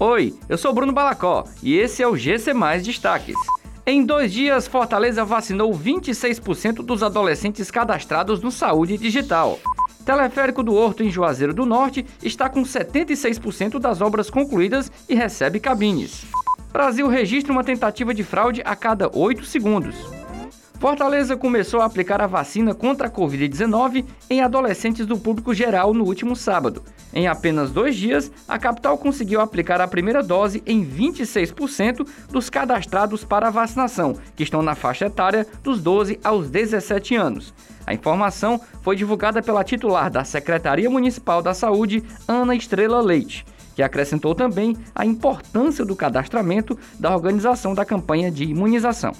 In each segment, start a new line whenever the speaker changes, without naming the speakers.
Oi, eu sou Bruno Balacó e esse é o GC Mais Destaques. Em dois dias, Fortaleza vacinou 26% dos adolescentes cadastrados no Saúde Digital. Teleférico do Horto, em Juazeiro do Norte, está com 76% das obras concluídas e recebe cabines. Brasil registra uma tentativa de fraude a cada 8 segundos. Fortaleza começou a aplicar a vacina contra a Covid-19 em adolescentes do público geral no último sábado. Em apenas dois dias, a capital conseguiu aplicar a primeira dose em 26% dos cadastrados para a vacinação, que estão na faixa etária dos 12 aos 17 anos. A informação foi divulgada pela titular da Secretaria Municipal da Saúde, Ana Estrela Leite que acrescentou também a importância do cadastramento da organização da campanha de imunização.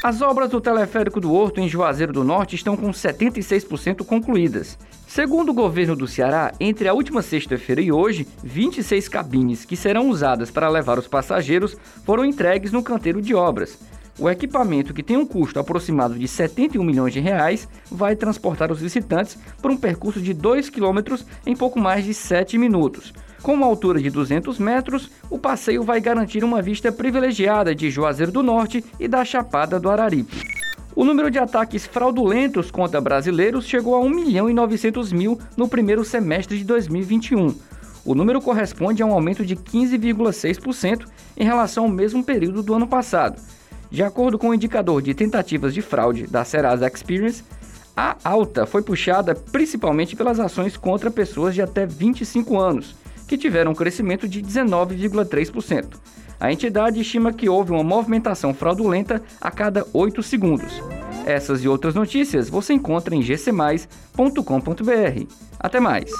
As obras do teleférico do Horto em Juazeiro do Norte estão com 76% concluídas. Segundo o governo do Ceará, entre a última sexta-feira e hoje, 26 cabines que serão usadas para levar os passageiros foram entregues no canteiro de obras. O equipamento, que tem um custo aproximado de 71 milhões de reais, vai transportar os visitantes por um percurso de 2 quilômetros em pouco mais de 7 minutos. Com uma altura de 200 metros, o passeio vai garantir uma vista privilegiada de Juazeiro do Norte e da Chapada do Araripe. O número de ataques fraudulentos contra brasileiros chegou a 1 milhão e 900 mil no primeiro semestre de 2021. O número corresponde a um aumento de 15,6% em relação ao mesmo período do ano passado. De acordo com o indicador de tentativas de fraude da Serasa Experience, a alta foi puxada principalmente pelas ações contra pessoas de até 25 anos, que tiveram um crescimento de 19,3%. A entidade estima que houve uma movimentação fraudulenta a cada 8 segundos. Essas e outras notícias você encontra em gcmais.com.br. Até mais!